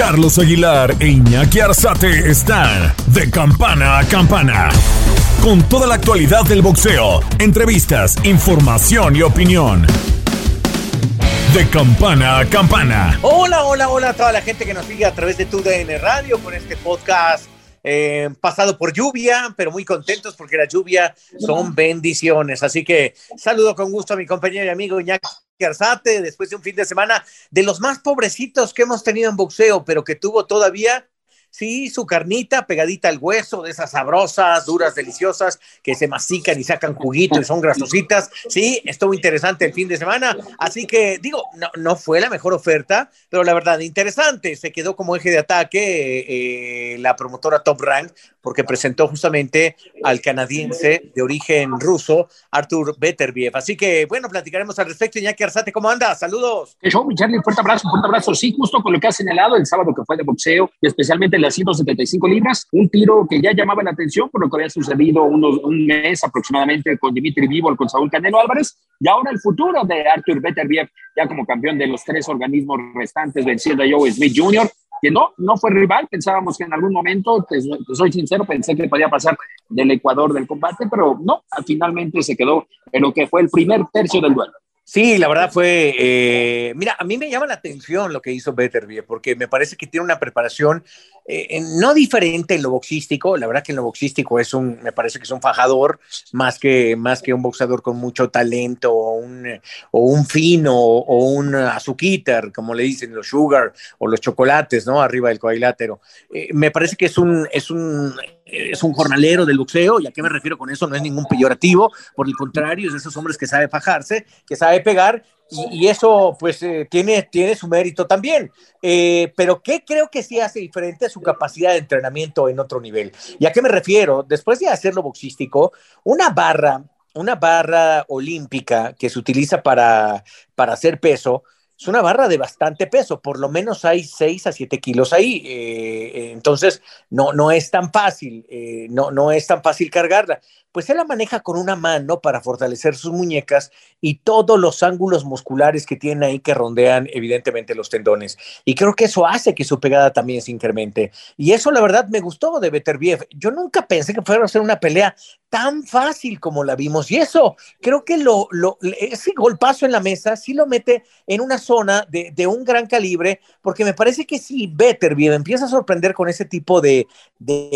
Carlos Aguilar e Iñaki Arzate están de campana a campana. Con toda la actualidad del boxeo, entrevistas, información y opinión. De campana a campana. Hola, hola, hola a toda la gente que nos sigue a través de TUDN Radio con este podcast eh, pasado por lluvia, pero muy contentos porque la lluvia son bendiciones. Así que saludo con gusto a mi compañero y amigo Iñaki Arzate después de un fin de semana de los más pobrecitos que hemos tenido en boxeo, pero que tuvo todavía Sí, su carnita pegadita al hueso, de esas sabrosas, duras, deliciosas, que se mastican y sacan juguito y son grasositas. Sí, estuvo interesante el fin de semana. Así que, digo, no, no fue la mejor oferta, pero la verdad, interesante. Se quedó como eje de ataque eh, la promotora Top Rank, porque presentó justamente al canadiense de origen ruso, Artur Beterbiev. Así que, bueno, platicaremos al respecto. Iñaki Arzate, ¿cómo andas? Saludos. ¿Qué show, mi Charlie? Fuerte abrazo, fuerte abrazo. Sí, justo con lo que has señalado el sábado que fue de boxeo y especialmente las 175 libras, un tiro que ya llamaba la atención por lo que había sucedido unos, un mes aproximadamente con Dimitri Vivo, con Saúl Canelo Álvarez, y ahora el futuro de Arthur Beterbiev, ya como campeón de los tres organismos restantes, venciendo a Joe Smith Jr., que no, no fue rival, pensábamos que en algún momento, te, soy sincero, pensé que podía pasar del Ecuador del combate, pero no, finalmente se quedó en lo que fue el primer tercio del duelo. Sí, la verdad fue, eh, mira, a mí me llama la atención lo que hizo Beterbiev, porque me parece que tiene una preparación eh, no diferente en lo boxístico, la verdad que en lo boxístico es un, me parece que es un fajador más que, más que un boxeador con mucho talento o un, o un fino o un azuquitar, como le dicen los sugar o los chocolates, ¿no? Arriba del cuadrilátero. Eh, me parece que es un, es un es un jornalero del boxeo, y a qué me refiero con eso, no es ningún peyorativo, por el contrario, es de esos hombres que sabe fajarse, que sabe pegar, y, eso pues eh, tiene, tiene su mérito también. Eh, pero ¿qué creo que sí hace diferente a su capacidad de entrenamiento en otro nivel? ¿Y a qué me refiero? Después de hacerlo boxístico, una barra, una barra olímpica que se utiliza para, para hacer peso, es una barra de bastante peso, por lo menos hay 6 a 7 kilos ahí, eh, entonces no, no es tan fácil, eh, no, no es tan fácil cargarla. Pues él la maneja con una mano para fortalecer sus muñecas y todos los ángulos musculares que tiene ahí que rondean evidentemente los tendones. Y creo que eso hace que su pegada también se incremente. Y eso la verdad me gustó de Beterbiev. Yo nunca pensé que fuera a ser una pelea tan fácil como la vimos. Y eso, creo que lo, lo, ese golpazo en la mesa sí lo mete en una zona de, un gran calibre, porque me parece que si Beterbiev empieza a sorprender con ese tipo de,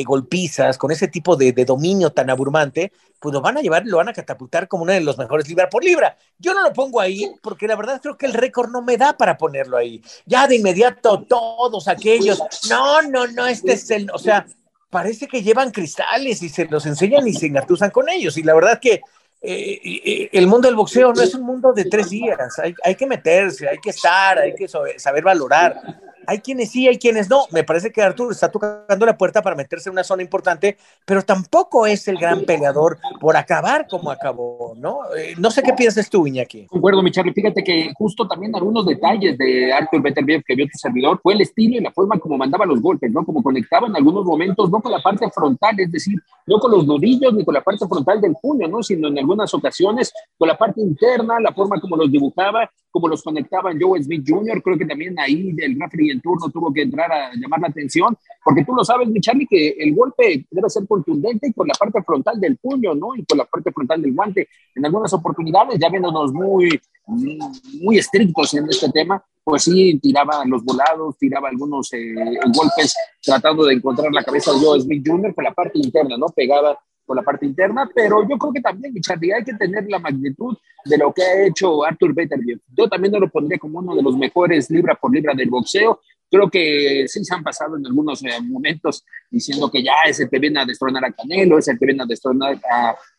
golpizas, con ese tipo de, dominio tan abrumante, pues lo van a llevar y lo van a catapultar como uno de los mejores libra por libra. Yo no lo pongo ahí porque la verdad creo que el récord no me da para ponerlo ahí. Ya de inmediato todos aquellos, no, no, no, este es el, o sea, parece que llevan cristales y se los enseñan y se engatusan con ellos. Y la verdad que eh, el mundo del boxeo no es un mundo de tres días. Hay, hay que meterse, hay que estar, hay que saber valorar hay quienes sí, hay quienes no. Me parece que Artur está tocando la puerta para meterse en una zona importante, pero tampoco es el gran peleador por acabar como acabó, ¿no? Eh, no sé qué piensas tú, Iñaki. Concuerdo, mi Charlie. Fíjate que justo también algunos detalles de Artur Beterbiev que vio tu servidor fue el estilo y la forma como mandaba los golpes, ¿no? Como conectaba en algunos momentos, no con la parte frontal, es decir, no con los nudillos ni con la parte frontal del puño, ¿no? Sino en algunas ocasiones con la parte interna, la forma como los dibujaba, como los conectaban Joe Smith Jr., creo que también ahí del referee en turno tuvo que entrar a llamar la atención, porque tú lo sabes, mi que el golpe debe ser contundente y con la parte frontal del puño, ¿no? Y con la parte frontal del guante. En algunas oportunidades, ya viéndonos muy, muy estrictos en este tema, pues sí, tiraba los volados, tiraba algunos eh, golpes tratando de encontrar la cabeza de Joe Smith Jr. con la parte interna, ¿no? Pegada por la parte interna, pero yo creo que también, Charlie, hay que tener la magnitud de lo que ha hecho Arthur Beterbiev. Yo también no lo pondría como uno de los mejores libra por libra del boxeo, Creo que sí se han pasado en algunos eh, momentos diciendo que ya es el que viene a destronar a Canelo, es el que viene a destronar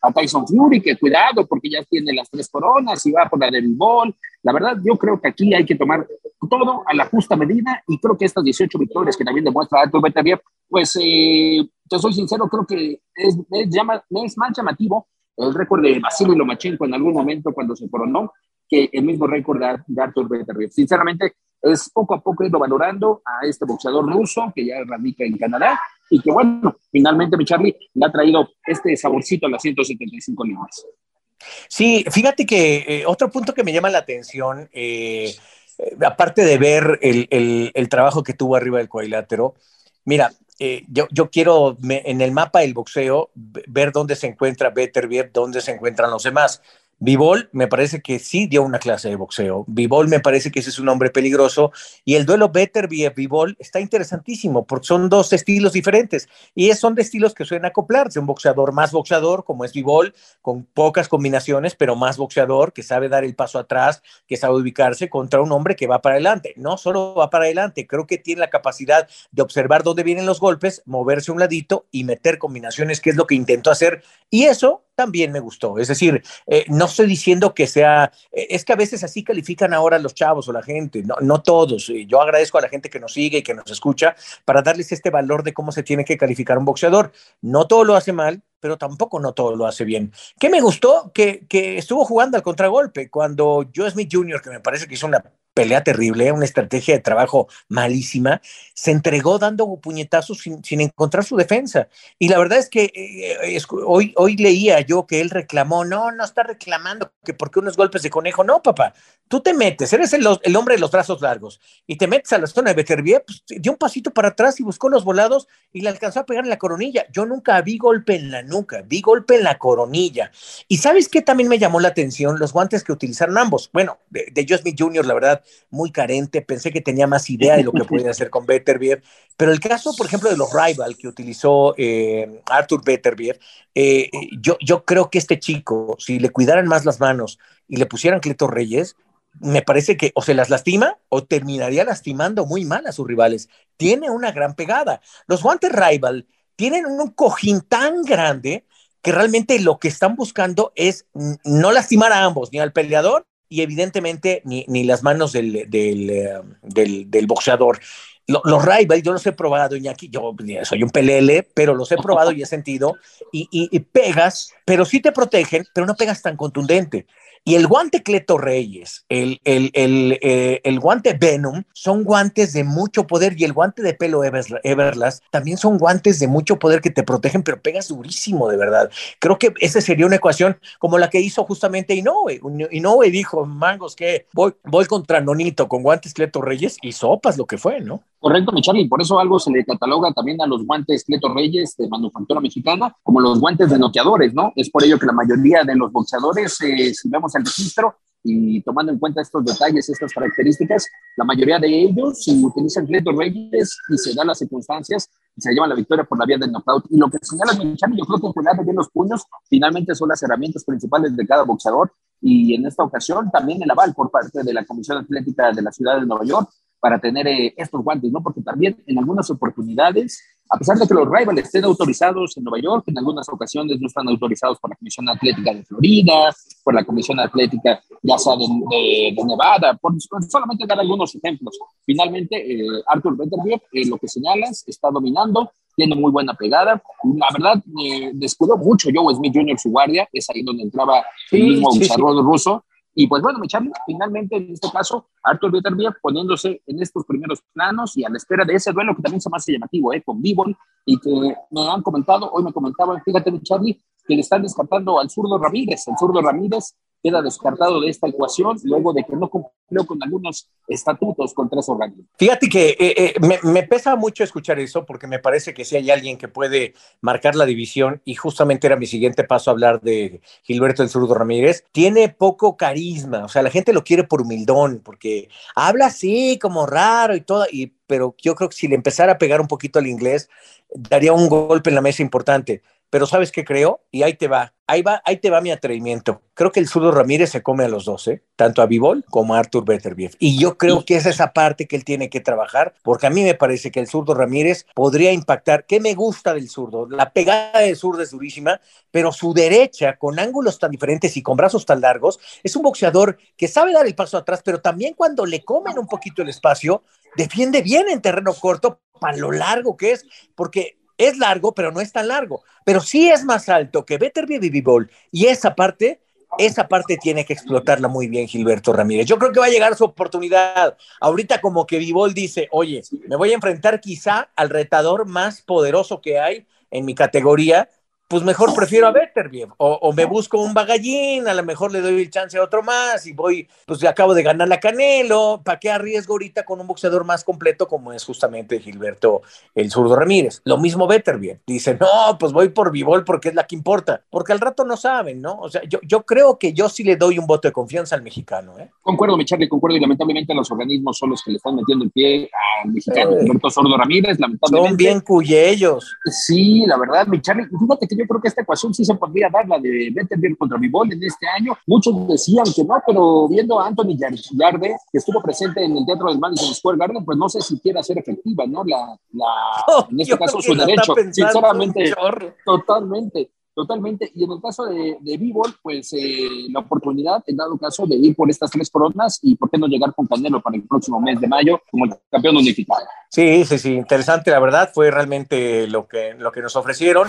a, Tyson Fury, que cuidado porque ya tiene las tres coronas y va por la del bol. La verdad, yo creo que aquí hay que tomar todo a la justa medida y creo que estas 18 victorias que también demuestra Artur Beterbiev, pues te soy sincero, creo que es, es más llamativo el récord de Vasily Lomachenko en algún momento cuando se coronó que el mismo récord de Artur Beterbiev. Sinceramente, es poco a poco ido valorando a este boxeador ruso que ya radica en Canadá y que, bueno, finalmente mi Charlie le ha traído este saborcito a las 175 libras. Sí, fíjate que eh, otro punto que me llama la atención, eh, eh, aparte de ver el, trabajo que tuvo arriba del cuadrilátero, mira, yo, yo, quiero en el mapa del boxeo ver dónde se encuentra Beterbiev, dónde se encuentran los demás. Vivol me parece que sí dio una clase de boxeo. Vivol me parece que ese es un hombre peligroso. Y el duelo Better-Vivol está interesantísimo porque son dos estilos diferentes. Y son de estilos que suelen acoplarse. Un boxeador más boxeador, como es Vivol, con pocas combinaciones, pero más boxeador, que sabe dar el paso atrás, que sabe ubicarse contra un hombre que va para adelante. No solo va para adelante, creo que tiene la capacidad de observar dónde vienen los golpes, moverse un ladito y meter combinaciones, que es lo que intentó hacer. Y eso también me gustó. Es decir, eh, no estoy diciendo que sea, eh, es que a veces así califican ahora los chavos o la gente, no, no todos. Yo agradezco a la gente que nos sigue y que nos escucha para darles este valor de cómo se tiene que calificar un boxeador. No todo lo hace mal, pero tampoco no todo lo hace bien. ¿Qué me gustó? Que, que estuvo jugando al contragolpe cuando Joe Smith Jr., que me parece que hizo una pelea terrible, una estrategia de trabajo malísima, se entregó dando puñetazos sin, encontrar su defensa. Y la verdad es que eh, hoy, hoy leía yo que él reclamó, no, no está reclamando que porque unos golpes de conejo, no, papá, tú te metes, eres el, hombre de los brazos largos y te metes a la zona de Beterbiev, pues, dio un pasito para atrás y buscó los volados y le alcanzó a pegar en la coronilla. Yo nunca vi golpe en la nuca, vi golpe en la coronilla. Y ¿sabes qué también me llamó la atención? Los guantes que utilizaron ambos. Bueno, de, de Joe Smith Jr., la verdad, muy carente, pensé que tenía más idea de lo que podía hacer con Beterbiev, pero el caso, por ejemplo, de los rival que utilizó eh, Arthur Beterbiev, eh, yo, yo creo que este chico, si le cuidaran más las manos y le pusieran Cleto Reyes, me parece que o se las lastima o terminaría lastimando muy mal a sus rivales. Tiene una gran pegada. Los guantes rival tienen un cojín tan grande que realmente lo que están buscando es no lastimar a ambos, ni al peleador y evidentemente ni, ni las manos del, del, eh, del, del boxeador. los rivals, yo los he probado, Iñaki, yo soy un pelele, pero los he probado y he sentido, y, y, y pegas, pero sí te protegen, pero no pegas tan contundente. Y el guante Cleto Reyes, el, el, el, eh, el, guante Venom, son guantes de mucho poder y el guante de pelo Everlast también son guantes de mucho poder que te protegen, pero pegas durísimo, de verdad. Creo que esa sería una ecuación como la que hizo justamente Inoue. Inoue dijo, mangos, que voy, voy contra Nonito con guantes Cleto Reyes y sopas lo que fue, ¿no? Correcto, mi Charlie. Por eso algo se le cataloga también a los guantes Cleto Reyes de manufactura mexicana como los guantes de noqueadores, ¿no? Es por ello que la mayoría de los boxeadores, eh, si vemos el registro y tomando en cuenta estos detalles, estas características, la mayoría de ellos si utilizan Cleto Reyes y se dan las circunstancias, se llevan la victoria por la vía del knockout. Y lo que señala mi Charlie, yo creo que jugar bien los puños finalmente son las herramientas principales de cada boxeador y en esta ocasión también el aval por parte de la Comisión Atlética de la Ciudad de Nueva York para tener eh, estos guantes, ¿no? Porque también en algunas oportunidades, a pesar de que los rivals estén autorizados en Nueva York, en algunas ocasiones no están autorizados por la Comisión Atlética de Florida, por la Comisión Atlética ya sea de, Nevada, por, solamente dar algunos ejemplos. Finalmente, eh, Arthur Beterbiev, eh, lo que señalas, está dominando, tiene muy buena pegada. La verdad, eh, descuidó mucho Joe Smith Jr. su guardia, es ahí donde entraba el mismo sí, ruso. Y pues bueno, mi Charlie, finalmente en este caso, Arthur Beterbiev poniéndose en estos primeros planos y a la espera de ese duelo que también se me hace llamativo, ¿eh? con Bivol, y que me han comentado, hoy me comentaban, fíjate, mi Charlie, que le están descartando al zurdo Ramírez. El zurdo Ramírez queda descartado de esta ecuación luego de que no cumplió con algunos estatutos contra esos organismos. Fíjate que eh, eh, me, me, pesa mucho escuchar eso porque me parece que si hay alguien que puede marcar la división y justamente era mi siguiente paso a hablar de Gilberto el Zurdo Ramírez, tiene poco carisma, o sea, la gente lo quiere por humildón porque habla así como raro y todo, y, pero yo creo que si le empezara a pegar un poquito al inglés, daría un golpe en la mesa importante. Pero ¿sabes qué creo? Y ahí te va ahí va, ahí te va mi atrevimiento. Creo que el zurdo Ramírez se come a los dos, ¿eh? tanto a Vivol como a Arthur Beterbiev. Y yo creo que es esa parte que él tiene que trabajar, porque a mí me parece que el zurdo Ramírez podría impactar. ¿Qué me gusta del zurdo? La pegada del zurdo es durísima, pero su derecha, con ángulos tan diferentes y con brazos tan largos, es un boxeador que sabe dar el paso atrás, pero también cuando le comen un poquito el espacio, defiende bien en terreno corto para lo largo que es, porque es largo, pero no es tan largo. Pero sí es más alto que Beterbiev y Vivol. Y esa parte, esa parte tiene que explotarla muy bien Gilberto Ramírez. Yo creo que va a llegar su oportunidad. Ahorita como que Vivol dice, oye, me voy a enfrentar quizá al retador más poderoso que hay en mi categoría pues mejor prefiero a Beterbiev. O, me busco un bagallín, a lo mejor le doy el chance a otro más y voy, pues acabo de ganar la Canelo. ¿Para qué arriesgo ahorita con un boxeador más completo como es justamente Gilberto el zurdo Ramírez? Lo mismo Beterbiev. Dice, no, pues voy por Vivol porque es la que importa. Porque al rato no saben, ¿no? O sea, yo, yo creo que yo sí le doy un voto de confianza al mexicano. ¿eh? Concuerdo, mi Charlie, concuerdo. Y lamentablemente los organismos son los que le están metiendo el pie al mexicano eh, Gilberto Sordo Ramírez. Lamentablemente. Son bien cuyellos. Sí, la verdad, mi Charlie. Fíjate que yo creo que esta ecuación sí se podría dar, la de Bettenberg contra Vivol en este año. Muchos decían que no, pero viendo a Anthony Yarde, que estuvo presente en el Teatro del Madison Square Garden, pues no sé si quiera ser efectiva, ¿no? La, la oh, en este caso su derecho. Sinceramente, totalmente. Totalmente. Y en el caso de, de B-Ball, pues eh, la oportunidad, en dado caso, de ir por estas tres coronas y por qué no llegar con Canelo para el próximo mes de mayo como el campeón unificado. Sí, sí, sí, interesante, la verdad, fue realmente lo que, lo que nos ofrecieron.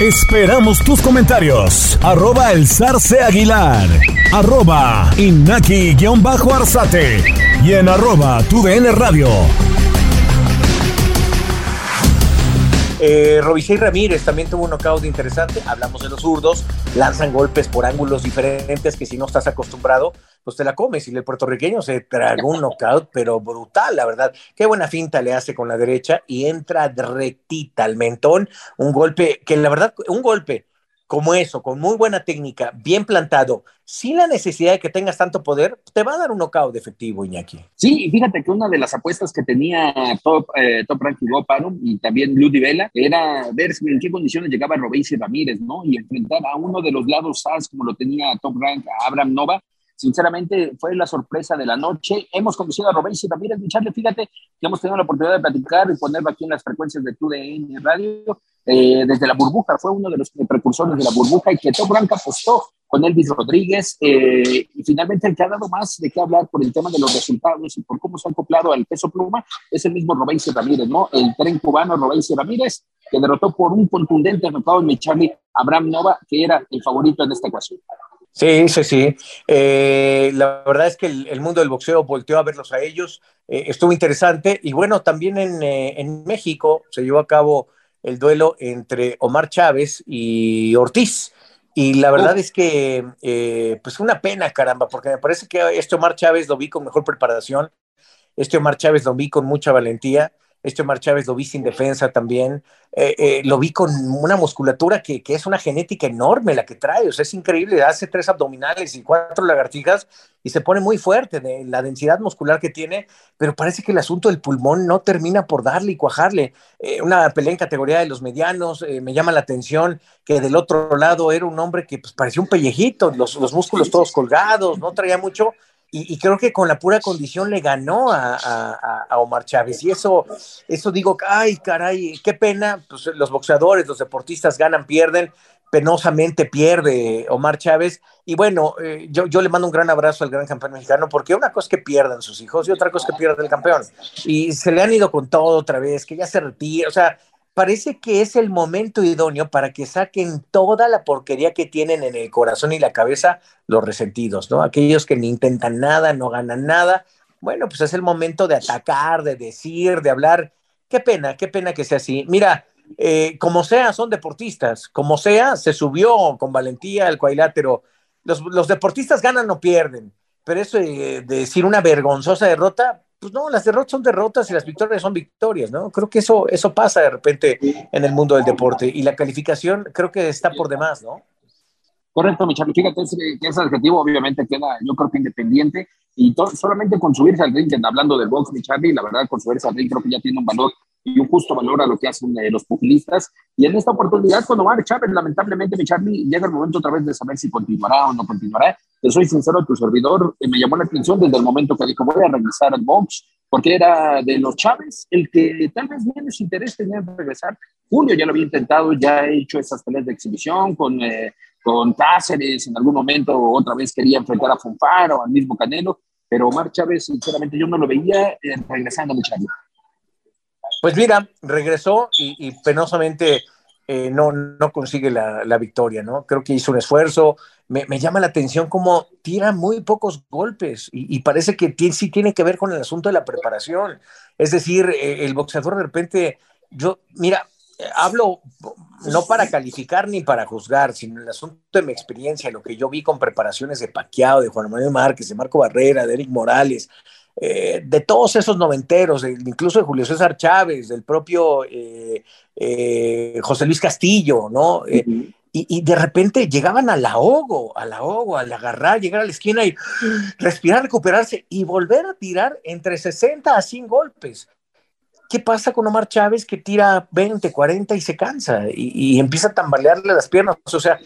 Esperamos tus comentarios. Arroba el zarce aguilar. Arroba inaki-arzate. Y en arroba tu radio. Eh, Ramírez también tuvo un knockout interesante. Hablamos de los zurdos, lanzan golpes por ángulos diferentes que si no estás acostumbrado, pues te la comes. Y el puertorriqueño se tragó un knockout, pero brutal, la verdad. Qué buena finta le hace con la derecha y entra rectita al mentón. Un golpe que la verdad, un golpe como eso, con muy buena técnica, bien plantado, sin la necesidad de que tengas tanto poder, te va a dar un knockout efectivo, Iñaki. Sí, fíjate que una de las apuestas que tenía Top, eh, top Ranking y también Blue Vela era ver en qué condiciones llegaba Robéis Ramírez, ¿no? Y enfrentar a uno de los lados SAS como lo tenía Top Rank, a Abraham Nova, Sinceramente, fue la sorpresa de la noche. Hemos conocido a Robéis y Ramírez, Charlie, fíjate que hemos tenido la oportunidad de platicar y ponerlo aquí en las frecuencias de TUDN Radio. Eh, desde la burbuja, fue uno de los precursores de la burbuja y que Top Blanca apostó con Elvis Rodríguez eh, y finalmente el que ha dado más de qué hablar por el tema de los resultados y por cómo se ha acoplado al peso pluma es el mismo Robéis Ramírez, ¿no? El tren cubano Robéis Ramírez que derrotó por un contundente resultado en Charlie Abraham Nova, que era el favorito en esta ecuación. Sí, sí, sí. Eh, la verdad es que el, mundo del boxeo volteó a verlos a ellos. Eh, estuvo interesante. Y bueno, también en, eh, en, México se llevó a cabo el duelo entre Omar Chávez y Ortiz. Y la verdad es que, pues una pena, caramba, porque me parece que este Omar Chávez lo vi con mejor preparación. Este Omar Chávez lo vi con mucha valentía. Este Omar Chávez lo vi sin defensa también. Eh, eh, lo vi con una musculatura que, es una genética enorme la que trae. O sea, es increíble. Hace tres abdominales y cuatro lagartijas y se pone muy fuerte de la densidad muscular que tiene. Pero parece que el asunto del pulmón no termina por darle y cuajarle. Eh, una pelea en categoría de los medianos. me llama la atención que del otro lado era un hombre que pues, parecía un pellejito, los, los músculos todos colgados, no traía mucho y, creo que con la pura condición le ganó a, Omar Chávez. Y eso, eso digo, ay, caray, qué pena. Pues los boxeadores, los deportistas ganan, pierden. Penosamente pierde Omar Chávez. Y bueno, eh, yo, yo le mando un gran abrazo al gran campeón mexicano, porque una cosa es que pierdan sus hijos y otra cosa es que pierda el campeón. Y se le han ido con todo otra vez, que ya se retira. O sea, parece que es el momento idóneo para que saquen toda la porquería que tienen en el corazón y la cabeza los resentidos, ¿no? Aquellos que ni intentan nada, no ganan nada. Bueno, pues es el momento de atacar, de decir, de hablar. Qué pena, qué pena que sea así. Mira, eh, como sea, son deportistas, como sea, se subió con valentía el cuadrilátero. Los, deportistas ganan o pierden, pero eso de decir una vergonzosa derrota, pues no, las derrotas son derrotas y las victorias son victorias, ¿no? Creo que eso, eso pasa de repente en el mundo del deporte y la calificación creo que está por demás, ¿no? Correcto, mi Fíjate que ese adjetivo obviamente queda, yo creo que independiente y solamente con subirse al ring, hablando del box, mi Charlie, la verdad, con subirse al ring creo que ya tiene un valor y un justo valor a lo que hacen eh, los pugilistas. Y en esta oportunidad, cuando va Chávez, lamentablemente, mi Charlie, llega el momento otra vez de saber si continuará o no continuará. Te soy sincero, tu servidor eh, me llamó la atención desde el momento que dijo, voy a regresar al box, porque era de los Chávez el que tal vez menos interés tenía en regresar. Julio ya lo había intentado, ya ha hecho esas peleas de exhibición con, eh, con Cáceres, en algún momento otra vez quería enfrentar a Fonfar o al mismo Canelo, pero Omar Chávez, sinceramente, yo no lo veía regresando a Charlie. Pues mira, regresó y, penosamente eh, no, no consigue la, victoria, ¿no? Creo que hizo un esfuerzo. Me, llama la atención cómo tira muy pocos golpes y, parece que sí tiene que ver con el asunto de la preparación. Es decir, eh, el boxeador de repente, yo, mira, hablo no para calificar ni para juzgar, sino el asunto de mi experiencia, lo que yo vi con preparaciones de Paquiao, de Juan Manuel Márquez, de Marco Barrera, de Eric Morales, eh, de todos esos noventeros, incluso de Julio César Chávez, del propio eh, eh, José Luis Castillo, ¿no? y, de repente llegaban al ahogo, al ahogo, al agarrar, llegar a la esquina y respirar, recuperarse y volver a tirar entre 60 a 100 golpes. ¿Qué pasa con Omar Chávez que tira 20, 40 y se cansa y, empieza a tambalearle las piernas? O sea,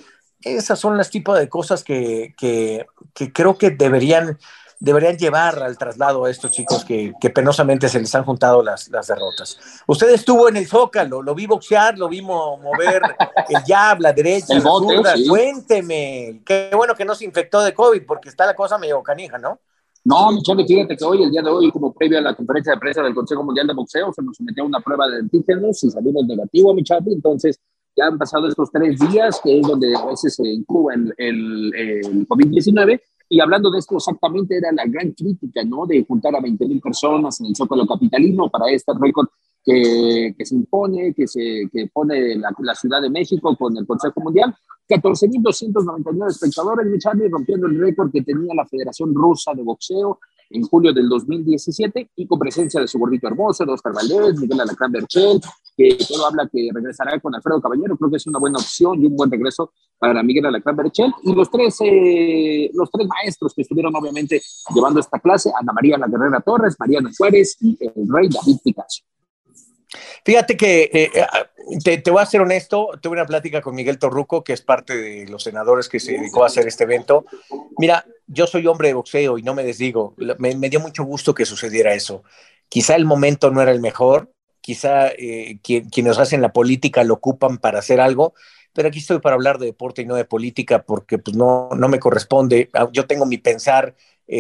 esas son las tipos de cosas que, que creo que deberían deberían llevar al traslado a estos chicos que, penosamente se les han juntado las, las, derrotas. Usted estuvo en el Zócalo, lo vi boxear, lo vi mover el jab, la derecha, la zurda. Cuénteme, qué bueno que no se infectó de COVID porque está la cosa medio canija, ¿no? No, Michelle, fíjate que hoy, el día de hoy, como previo a la conferencia de prensa del Consejo Mundial de Boxeo, se nos sometió a una prueba de antígenos y salimos negativo, Michelle, entonces ya han pasado estos tres días, que es donde a veces se incuba el, el, el COVID-19, y hablando de esto, exactamente era la gran crítica, ¿no? De juntar a 20 mil personas en el Zócalo Capitalino para este récord que, que, se impone, que, se, que pone la, la, Ciudad de México con el Consejo Mundial. 14.299 espectadores, Michali, rompiendo el récord que tenía la Federación Rusa de Boxeo en julio del 2017 y con presencia de su gordito hermoso, de Oscar Valdés, Miguel Alacrán Berchel, que todo habla que regresará con Alfredo Caballero, creo que es una buena opción y un buen regreso para Miguel Alacrán Berchel, y los tres, eh, los tres maestros que estuvieron obviamente llevando esta clase, Ana María La Guerrera Torres, Mariana Suárez y el rey David Picasso. Fíjate que eh, eh, te, voy a ser honesto, tuve una plática con Miguel Torruco, que es parte de los senadores que se dedicó a hacer este evento. Mira, yo soy hombre de boxeo y no me desdigo. Me, dio mucho gusto que sucediera eso. Quizá el momento no era el mejor, quizá eh, quienes hacen la política lo ocupan para hacer algo, pero aquí estoy para hablar de deporte y no de política porque pues no, no me corresponde. Ah, yo tengo mi pensar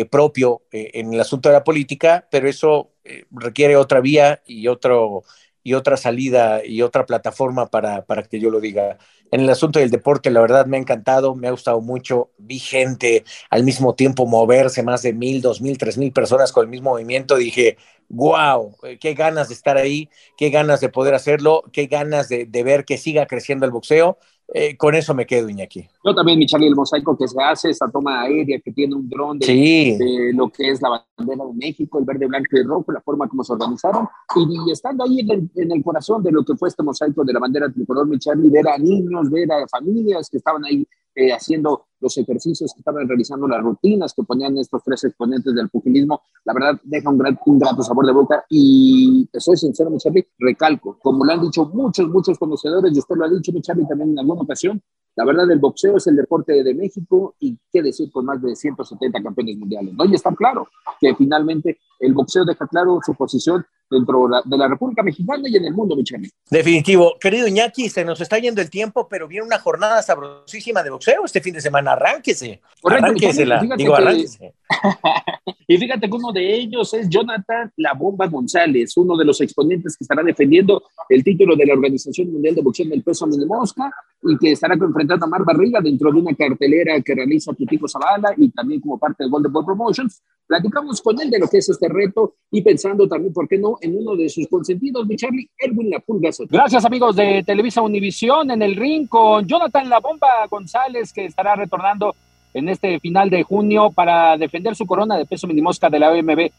propio en el asunto de la política, pero eso requiere otra vía y otro y otra salida y otra plataforma para, para que yo lo diga. En el asunto del deporte, la verdad me ha encantado, me ha gustado mucho. Vi gente al mismo tiempo moverse, más de mil, dos mil, tres mil personas con el mismo movimiento. Dije, wow, qué ganas de estar ahí, qué ganas de poder hacerlo, qué ganas de, de ver que siga creciendo el boxeo. Eh, con eso me quedo, Iñaki. Yo también, mi el mosaico que se hace, esa toma aérea que tiene un dron de, lo que es la bandera de México, el verde, blanco y rojo, la forma como se organizaron, y, estando ahí en el, corazón de lo que fue este mosaico de la bandera tricolor, mi Charlie, ver a niños, ver a familias que estaban ahí eh, haciendo los ejercicios, que estaban realizando las rutinas que ponían estos tres exponentes del pugilismo, la verdad deja un, gran, un grato sabor de boca y soy sincero, mi recalco, como lo han dicho muchos, muchos conocedores, y usted lo ha dicho, mi también en alguna ocasión, la verdad el boxeo es el deporte de México y qué decir con más de 170 campeones mundiales, ¿no? Y está claro que finalmente el boxeo deja claro su posición dentro de la República Mexicana y en el mundo, Michele. Definitivo. Querido Iñaki, se nos está yendo el tiempo, pero viene una jornada sabrosísima de boxeo este fin de semana. Arránquese. arránquese. Digo, arránquese. y fíjate que uno de ellos es Jonathan La Bomba González, uno de los exponentes que estará defendiendo el título de la Organización Mundial de Boxeo del Peso de Mosca y que estará enfrentando a Mar Barriga dentro de una cartelera que realiza Tutico Zavala y también como parte de Golden Ball Promotions. Platicamos con él de lo que es este reto y pensando también, ¿por qué no?, en uno de sus consentidos, mi Charlie, Erwin La Pulga Gracias, amigos de Televisa Univisión, en el ring con Jonathan La Bomba González, que estará retornando en este final de junio para defender su corona de peso minimosca de la OMB.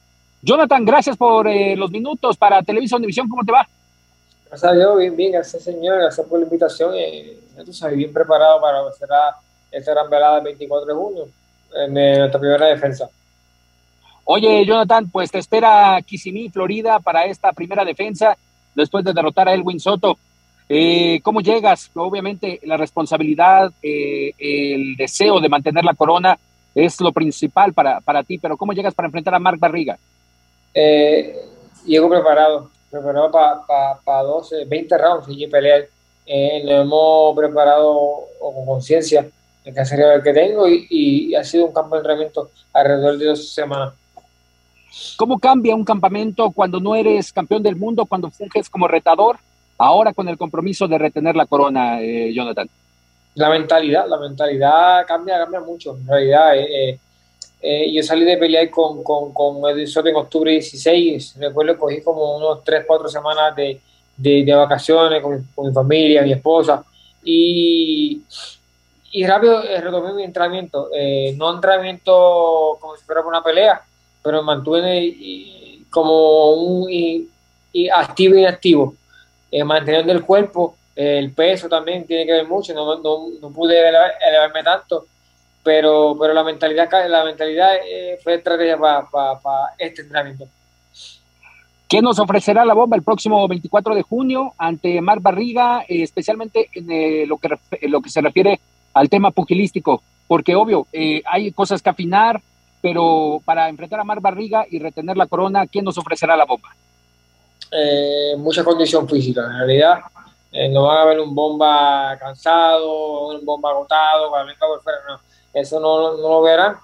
Jonathan, gracias por eh, los minutos para Televisa Univisión, ¿cómo te va? Gracias a Dios, bien, bien, gracias señor, gracias por la invitación. Eh, bien preparado para esta gran velada el 24 de junio en eh, nuestra primera defensa. Oye, Jonathan, pues te espera Kissimmee, Florida, para esta primera defensa, después de derrotar a Elwin Soto. Eh, ¿Cómo llegas? Obviamente la responsabilidad, eh, el deseo de mantener la corona es lo principal para, para ti, pero ¿cómo llegas para enfrentar a Mark Barriga? Eh, llego preparado, preparado para pa, 12, 20 rounds y pelear. Eh, lo hemos preparado con conciencia el caserío que tengo y, y, ha sido un campo de entrenamiento alrededor de dos semanas. ¿Cómo cambia un campamento cuando no eres campeón del mundo, cuando funges como retador, ahora con el compromiso de retener la corona, eh, Jonathan? La mentalidad, la mentalidad cambia, cambia mucho. En realidad, eh, eh, eh yo salí de pelear con, con, con Edison en octubre 16. Recuerdo que cogí como unos 3, 4 semanas de, de, de vacaciones con, con, mi familia, mi esposa. Y, y rápido retomé mi entrenamiento. no entrenamiento como si fuera una pelea, pero mantuve como un y, activo y inactivo, eh, manteniendo el cuerpo, el peso también tiene que ver mucho, no, no, no pude elevarme tanto, pero, pero la mentalidad, la mentalidad eh, fue estrategia para este entrenamiento. ¿Qué nos ofrecerá la bomba el próximo 24 de junio ante Mar Barriga, eh, especialmente en lo, que, lo que se refiere al tema pugilístico? Porque obvio, hay cosas que afinar, pero para enfrentar a Mar Barriga y retener la corona, ¿quién nos ofrecerá la bomba? Eh, mucha condición física, en realidad. Eh, no van a ver un bomba cansado, un bomba agotado, por fuera. Eso no, no, lo verán.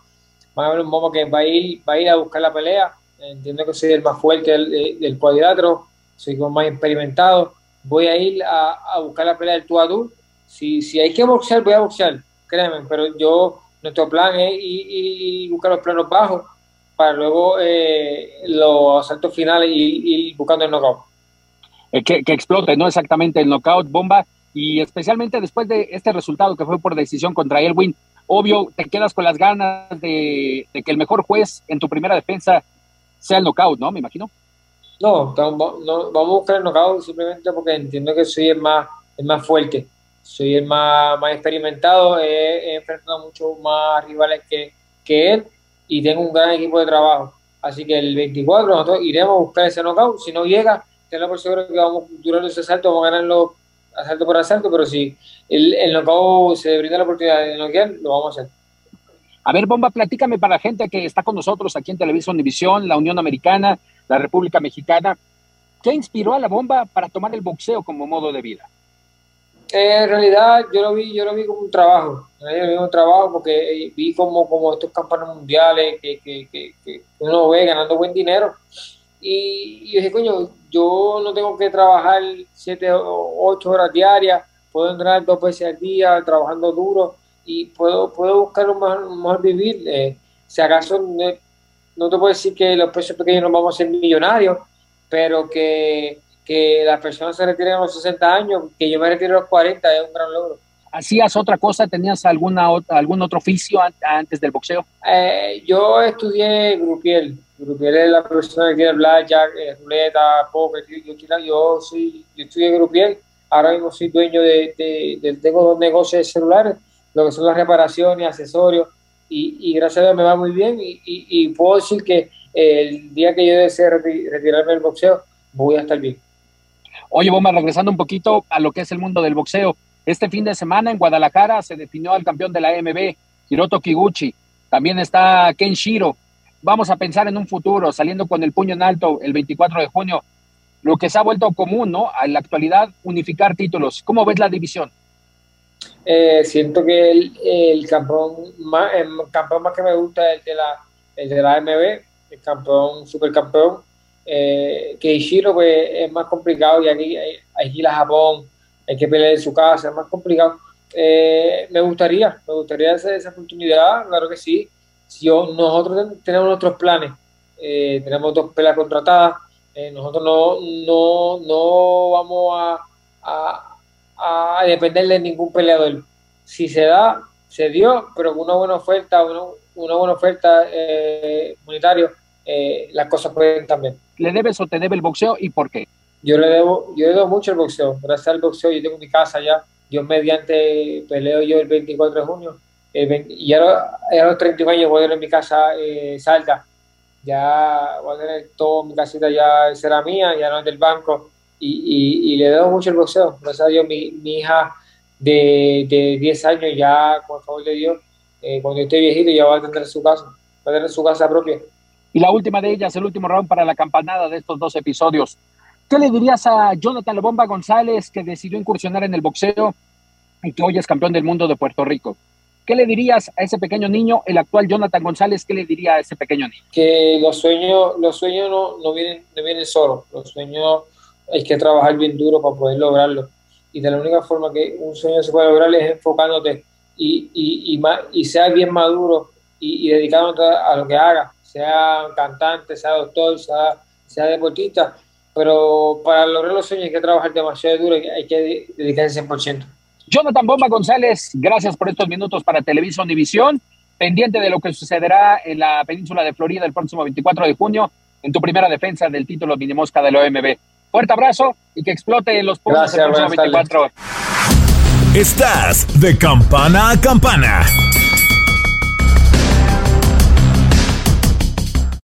Van a ver un bomba que va a ir, va a, ir a buscar la pelea. Entiendo que soy el más fuerte del, del cuadrilátero, soy como más experimentado. Voy a ir a, buscar la pelea del tú a tú. Si, si hay que boxear, voy a boxear, créanme, pero yo nuestro plan es ir, buscar los planos bajos para luego eh, los asaltos finales y ir buscando el knockout. Eh, que, explote, ¿no? Exactamente, el knockout bomba. Y especialmente después de este resultado que fue por decisión contra Elwin, obvio, te quedas con las ganas de, que el mejor juez en tu primera defensa sea el knockout, ¿no? Me imagino. No, vamos a buscar el knockout simplemente porque entiendo que soy el más, el más fuerte soy el más, más experimentado, he, enfrentado muchos más rivales que, que, él y tengo un gran equipo de trabajo. Así que el 24 nosotros iremos a buscar ese knockout. Si no llega, tengo por seguro que vamos durante ese asalto, vamos a ganarlo asalto por asalto, pero si el, el knockout se brinda la oportunidad de noquear, lo vamos a hacer. A ver, Bomba, platícame para la gente que está con nosotros aquí en Televisión Univisión, la Unión Americana, la República Mexicana. ¿Qué inspiró a la Bomba para tomar el boxeo como modo de vida? En realidad yo lo vi, yo lo vi como un trabajo, yo lo vi como un trabajo porque vi como, como estos campanos mundiales que, que, que, uno ve ganando buen dinero Y, yo dije, coño, yo no tengo que trabajar siete o ocho horas diarias, puedo entrenar dos veces al día, trabajando duro y puedo, puedo buscar un mejor, vivir. Eh, si acaso no, te puedo decir que los pesos pequeños no vamos a ser millonarios, pero que, que las personas se retiren a los 60 años, que yo me retire a los 40 es un gran logro. ¿Hacías otra cosa? ¿Tenías alguna, algún otro oficio antes del boxeo? Eh, yo estudié grupiel. Grupiel es la persona que quiere blackjack, eh, ruleta, poker. Yo, yo, soy, yo estudié grupiel. Ahora mismo soy dueño de, de, tengo dos negocios de celulares, lo que son las reparaciones, accesorios. Y, y gracias a Dios me va muy bien. Y, y, puedo decir que el día que yo desee retirarme del boxeo, voy a estar bien. Oye, Bomba, regresando un poquito a lo que es el mundo del boxeo este fin de semana en Guadalajara se definió al campeón de la AMB, Hiroto Kiguchi. También está Ken Shiro. Vamos a pensar en un futuro, saliendo con el puño en alto el 24 de junio. Lo que se ha vuelto común, ¿no? En la actualidad, unificar títulos. ¿Cómo ves la división? Eh, siento que el, campeón, más, el campeón más que me gusta es el de la, el de la AMB, el campeón, supercampeón. Eh, que Shiro pues, es más complicado y aquí hay, hay a Japón, hay que pelear en su casa, es más complicado. Eh, me gustaría, me gustaría esa, esa oportunidad, claro que sí. Si yo, nosotros tenemos nuestros planes, eh, tenemos dos peleas contratadas, eh, nosotros no, no, no vamos a, a, depender de ningún peleador. Si se da, se dio, pero una buena oferta, una, una buena oferta monetaria, las cosas pueden cambiar. ¿Le debes o te debe el boxeo y por qué? yo le debo, yo le debo mucho al boxeo. Gracias al boxeo yo tengo mi casa ya. Yo mediante peleo yo el 24 de junio. y ahora, a los 31 años voy a tener mi casa eh, salta. Ya voy a tener todo mi casita ya será mía, ya no es del banco. Y, y, le debo mucho al boxeo. Gracias a Dios, mi, mi hija de, de, 10 años ya, con favor de Dios, eh, cuando esté viejito ya va a tener su casa, va a tener su casa propia. Y la última de ellas, el último round para la campanada de estos dos episodios. ¿Qué le dirías a Jonathan La Bomba González que decidió incursionar en el boxeo y que hoy es campeón del mundo de Puerto Rico? ¿Qué le dirías a ese pequeño niño, el actual Jonathan González, qué le diría a ese pequeño niño? Que los sueños, los sueños no, no, vienen, no vienen solos, los sueños hay que trabajar bien duro para poder lograrlo. Y de la única forma que un sueño se puede lograr es enfocándote y, y, y, y sea bien maduro y, y dedicándote a lo que haga, sea cantante, sea doctor, sea, sea deportista, pero para lograr los sueños hay que trabajar demasiado duro, y hay que dedicarse 100%. Jonathan Bomba González, gracias por estos minutos para Televisa Univisión, pendiente de lo que sucederá en la península de Florida el próximo 24 de junio en tu primera defensa del título mini mosca de la OMB. Fuerte abrazo y que explote los puntos el próximo 24. Estás de campana a campana.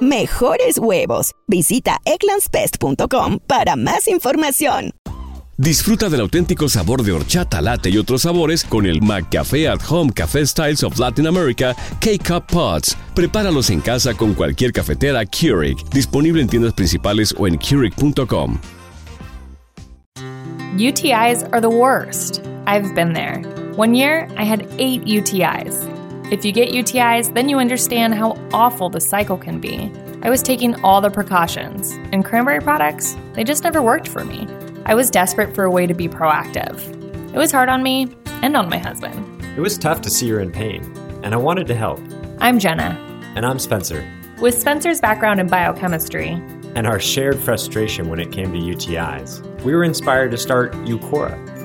mejores huevos. Visita eclanspest.com para más información. Disfruta del auténtico sabor de horchata, latte y otros sabores con el McCafé at Home Café Styles of Latin America K-Cup Pots. Prepáralos en casa con cualquier cafetera Keurig, disponible en tiendas principales o en Keurig.com. UTIs are the worst. I've been there. One year, I had eight UTIs. If you get UTIs, then you understand how awful the cycle can be. I was taking all the precautions, and cranberry products, they just never worked for me. I was desperate for a way to be proactive. It was hard on me and on my husband. It was tough to see her in pain, and I wanted to help. I'm Jenna. And I'm Spencer. With Spencer's background in biochemistry and our shared frustration when it came to UTIs, we were inspired to start Eucora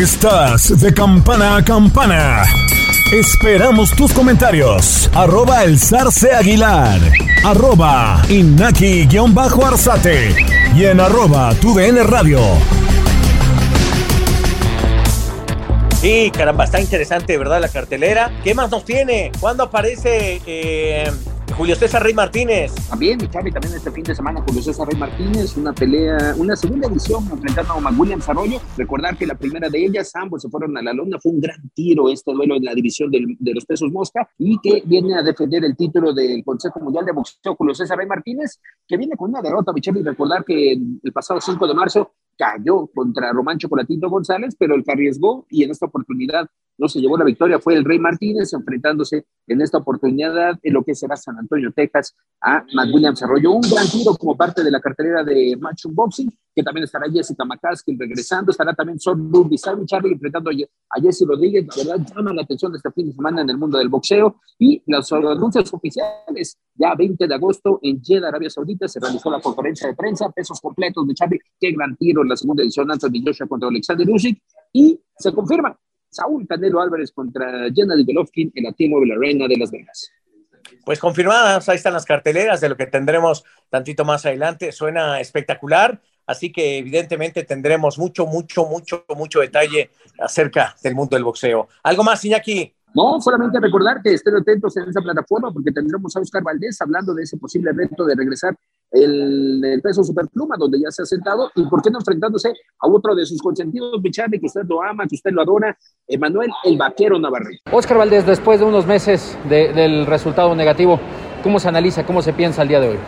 Estás de campana a campana. Esperamos tus comentarios. Arroba el zarce aguilar. Arroba inaki-arzate. Y en arroba tu radio. Sí, caramba, está interesante, ¿verdad? La cartelera. ¿Qué más nos tiene? ¿Cuándo aparece eh, Julio César Rey Martínez. También, mi también este fin de semana Julio César Rey Martínez, una pelea, una segunda edición enfrentando a McWilliams Arroyo. Recordar que la primera de ellas, ambos se fueron a la lona, fue un gran tiro este duelo en la división de los pesos mosca y que viene a defender el título del Consejo Mundial de Boxeo Julio César Rey Martínez, que viene con una derrota, mi. Recordar que el pasado 5 de marzo cayó contra Román Chocolatito González, pero el que arriesgó y en esta oportunidad no se llevó la victoria fue el Rey Martínez, enfrentándose en esta oportunidad en lo que será San Antonio, Texas, a Matt Williams Arroyo. Un gran tiro como parte de la cartelera de Match Boxing, que también estará Jessica McCaskill regresando, estará también Son Ruby Charlie enfrentando a Jesse Rodríguez, verdad llama la atención este fin de semana en el mundo del boxeo, y los anuncios oficiales, ya 20 de agosto en Jeddah, Arabia Saudita, se realizó la conferencia de prensa, pesos completos de Charlie, qué gran tiro en la segunda edición Anthony Joshua contra Alexander Usyk, y se confirma Saúl Canelo Álvarez contra Gennady Golovkin en la T-Mobile Arena de Las Vegas. Pues confirmadas, ahí están las carteleras de lo que tendremos tantito más adelante. Suena espectacular, así que evidentemente tendremos mucho, mucho, mucho, mucho detalle acerca del mundo del boxeo. ¿Algo más, Iñaki? No, solamente recordar que estén atentos en esa plataforma porque tendremos a Oscar Valdés hablando de ese posible reto de regresar el, el peso superpluma, donde ya se ha sentado, y por qué no enfrentándose a otro de sus consentidos, Bichane, que usted lo ama, que usted lo adora, Emanuel el Vaquero Navarrete. Oscar Valdés, después de unos meses del resultado negativo, ¿cómo se analiza, cómo se piensa el día de hoy?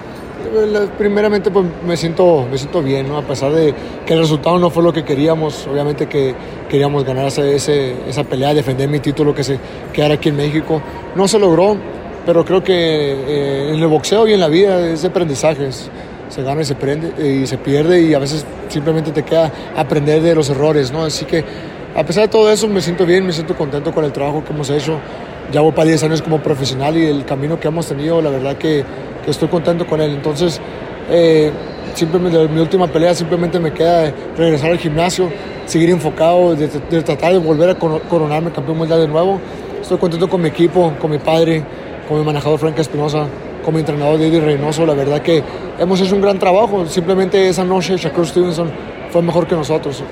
Primeramente pues me siento, me siento bien, ¿no? a pesar de que el resultado no fue lo que queríamos, obviamente que queríamos ganar ese, esa pelea, defender mi título que se quedara aquí en México. No se logró, pero creo que eh, en el boxeo y en la vida es de aprendizajes. Se gana y se, prende, y se pierde y a veces simplemente te queda aprender de los errores, ¿no? Así que a pesar de todo eso me siento bien, me siento contento con el trabajo que hemos hecho. Ya voy para 10 años como profesional y el camino que hemos tenido, la verdad que, estoy contento con él. Entonces, eh, simplemente mi última pelea simplemente me queda regresar al gimnasio, seguir enfocado, de, tratar de volver a coronarme campeón mundial de nuevo. Estoy contento con mi equipo, con mi padre, con mi manejador Frank Espinosa, con mi entrenador David Reynoso. La verdad que hemos hecho un gran trabajo. Simplemente esa noche Shakur Stevenson fue mejor que nosotros.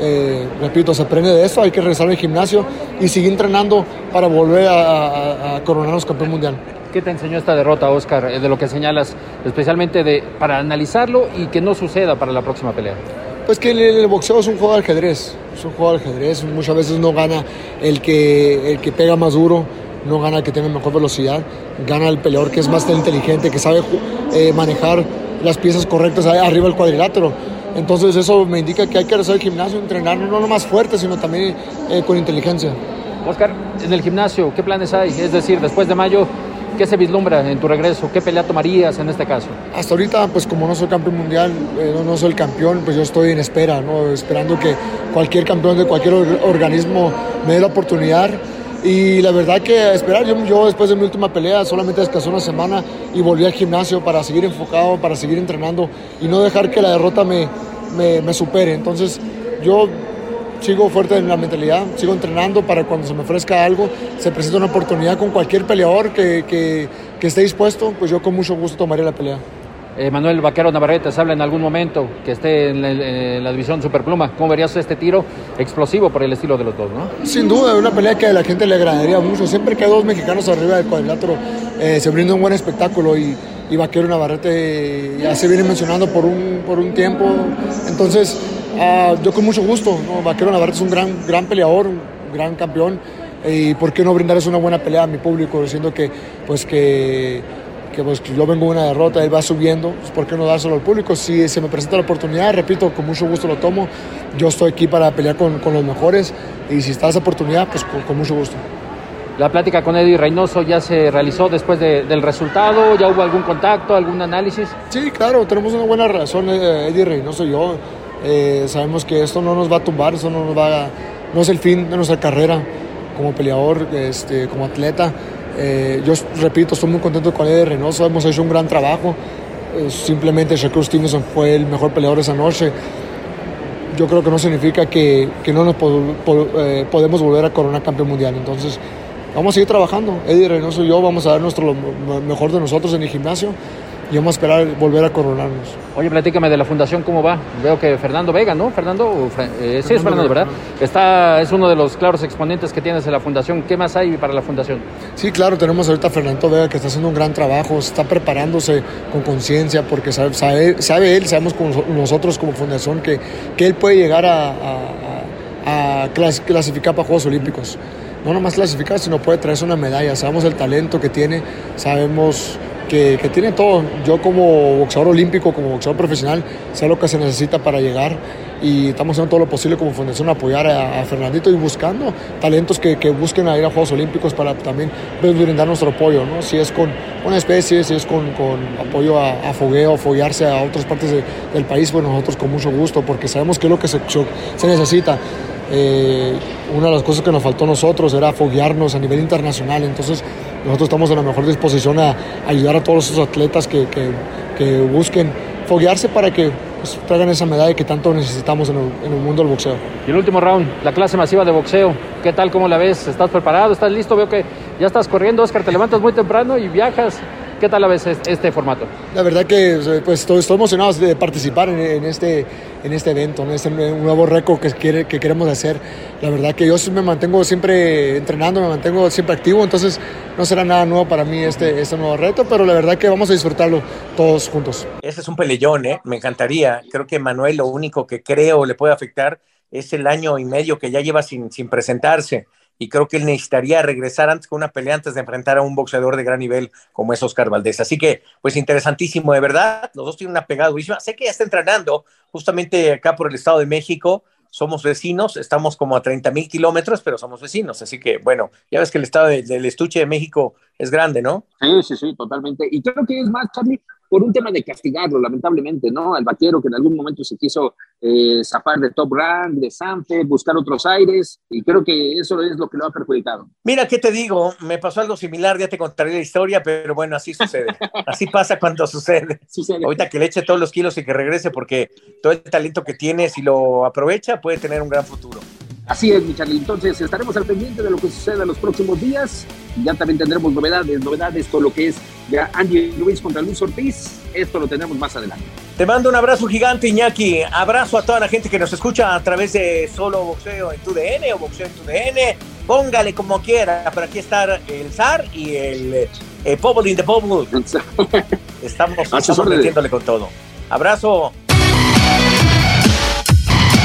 Eh, repito, se aprende de esto, hay que regresar al gimnasio y seguir entrenando para volver a, coronarnos campeón mundial. ¿Qué te enseñó esta derrota, Oscar, eh, de lo que señalas, especialmente de, para analizarlo y que no suceda para la próxima pelea? Pues que el, boxeo es un juego de ajedrez, es un juego de ajedrez, muchas veces no gana el que, el que pega más duro, no gana el que tiene mejor velocidad, gana el peleador que es más inteligente, que sabe eh, manejar las piezas correctas arriba del cuadrilátero. Entonces eso me indica que hay que hacer el gimnasio, entrenar no más fuerte, sino también eh, con inteligencia. Oscar, en el gimnasio, ¿qué planes hay? Es decir, después de mayo, ¿qué se vislumbra en tu regreso? ¿Qué pelea tomarías en este caso? Hasta ahorita, pues como no soy campeón mundial, eh, no, soy el campeón, pues yo estoy en espera, ¿no? esperando que cualquier campeón de cualquier organismo me dé la oportunidad y la verdad que esperar, yo, yo después de mi última pelea solamente descansé una semana y volví al gimnasio para seguir enfocado, para seguir entrenando y no dejar que la derrota me, me, supere. Entonces yo sigo fuerte en la mentalidad, sigo entrenando para cuando se me ofrezca algo, se presenta una oportunidad con cualquier peleador que, que, que esté dispuesto, pues yo con mucho gusto tomaría la pelea. Eh, Manuel Vaquero Navarrete se habla en algún momento que esté en la, división Superpluma. ¿Cómo verías este tiro explosivo por el estilo de los dos? Sin duda, una pelea que a la gente le agradaría mucho. Siempre que dos mexicanos arriba del cuadrilátero eh, se brinda un buen espectáculo y, Vaquero Navarrete ya se viene mencionando por un, por un tiempo. Entonces, ah, yo con mucho gusto. Vaquero Navarrete es un gran, gran peleador, un gran campeón. Y por qué no brindarles una buena pelea a mi público, diciendo que, pues que que pues, yo vengo una derrota, él va subiendo, pues, ¿por qué no dárselo al público? Si se me presenta la oportunidad, repito, con mucho gusto lo tomo. Yo estoy aquí para pelear con, con los mejores y si está esa oportunidad, pues con, con mucho gusto. La plática con Eddie Reynoso ya se realizó después de, del resultado, ya hubo algún contacto, algún análisis. Sí, claro, tenemos una buena relación, eh, Eddie Reynoso y yo. Eh, sabemos que esto no nos va a tumbar, eso no nos va a, no es el fin de nuestra carrera como peleador, este, como atleta. Eh, yo repito, estoy muy contento con Eddie Reynoso, hemos hecho un gran trabajo. Eh, simplemente Shakur Stevenson fue el mejor peleador esa noche. Yo creo que no significa que, que no nos po eh, podemos volver a coronar campeón mundial. Entonces, vamos a seguir trabajando. Eddie Reynoso y yo vamos a dar nuestro lo mejor de nosotros en el gimnasio y vamos a esperar volver a coronarnos. Oye, platícame de la fundación, ¿cómo va? Veo que Fernando Vega, ¿no? Fernando, eh, sí es Fernando, ¿verdad? Está, es uno de los claros exponentes que tienes en la fundación. ¿Qué más hay para la fundación? Sí, claro, tenemos ahorita a Fernando Vega que está haciendo un gran trabajo, está preparándose con conciencia porque sabe, sabe, sabe, él, sabemos como nosotros como fundación que, que él puede llegar a, a, a clas, clasificar para Juegos Olímpicos. No nomás clasificar, sino puede traerse una medalla. Sabemos el talento que tiene, sabemos que, que, todo. Yo como boxeador olímpico, como boxeador profesional, sé lo que se necesita para llegar y estamos haciendo todo lo posible como fundación apoyar a, Fernandito y buscando talentos que, que, busquen a ir a Juegos Olímpicos para también brindar nuestro apoyo, ¿no? si es con una especie, si es con, con apoyo a, a, fogueo, foguearse a otras partes de, del país, pues nosotros con mucho gusto, porque sabemos que es lo que se, se necesita. Eh, una de las cosas que nos faltó a nosotros era foguearnos a nivel internacional, entonces nosotros estamos en la mejor disposición a, ayudar a todos esos atletas que, que, que busquen foguearse para que pues, traigan esa medalla que tanto necesitamos en el, mundo del boxeo. Y el último round, la clase masiva de boxeo, ¿qué tal? ¿Cómo la ves? ¿Estás preparado? ¿Estás listo? Veo que ya estás corriendo, Oscar, te levantas muy temprano y viajas. ¿Qué tal la ves este formato? La verdad que pues, estoy, estoy emocionado de participar en, en, este, en este evento, en este nuevo récord que, quiere, que queremos hacer. La verdad que yo me mantengo siempre entrenando, me mantengo siempre activo, entonces no será nada nuevo para mí este, este nuevo reto, pero la verdad que vamos a disfrutarlo todos juntos. Ese es un peleón, ¿eh? me encantaría. Creo que Manuel lo único que creo le puede afectar es el año y medio que ya lleva sin, sin presentarse y creo que él necesitaría regresar antes con una pelea antes de enfrentar a un boxeador de gran nivel como es Oscar Valdés. Así que, pues interesantísimo, de verdad. Los dos tienen una pegada. Sé que ya está entrenando justamente acá por el Estado de México. Somos vecinos, estamos como a 30 mil kilómetros, pero somos vecinos. Así que, bueno, ya ves que el Estado de, del Estuche de México es grande, ¿no? Sí, sí, sí, totalmente. Y creo que es más, Charlie, por un tema de castigarlo, lamentablemente, ¿no? Al vaquero que en algún momento se quiso eh, zafar de Top Rank, de Sanfe, buscar otros aires, y creo que eso es lo que lo ha perjudicado. Mira, ¿qué te digo? Me pasó algo similar, ya te contaré la historia, pero bueno, así sucede. así pasa cuando sucede. sucede. Ahorita que le eche todos los kilos y que regrese, porque todo el talento que tiene, si lo aprovecha, puede tener un gran futuro. Así es, mi Charlie. Entonces estaremos al pendiente de lo que suceda en los próximos días. Ya también tendremos novedades, novedades, todo lo que es ya Andy Luis contra Luis Ortiz. Esto lo tendremos más adelante. Te mando un abrazo gigante, Iñaki. Abrazo a toda la gente que nos escucha a través de Solo Boxeo en tu DN o Boxeo en tu DN. Póngale como quiera. Por aquí está el zar y el eh, Pobble in the. Estamos, estamos metiéndole con todo. Abrazo.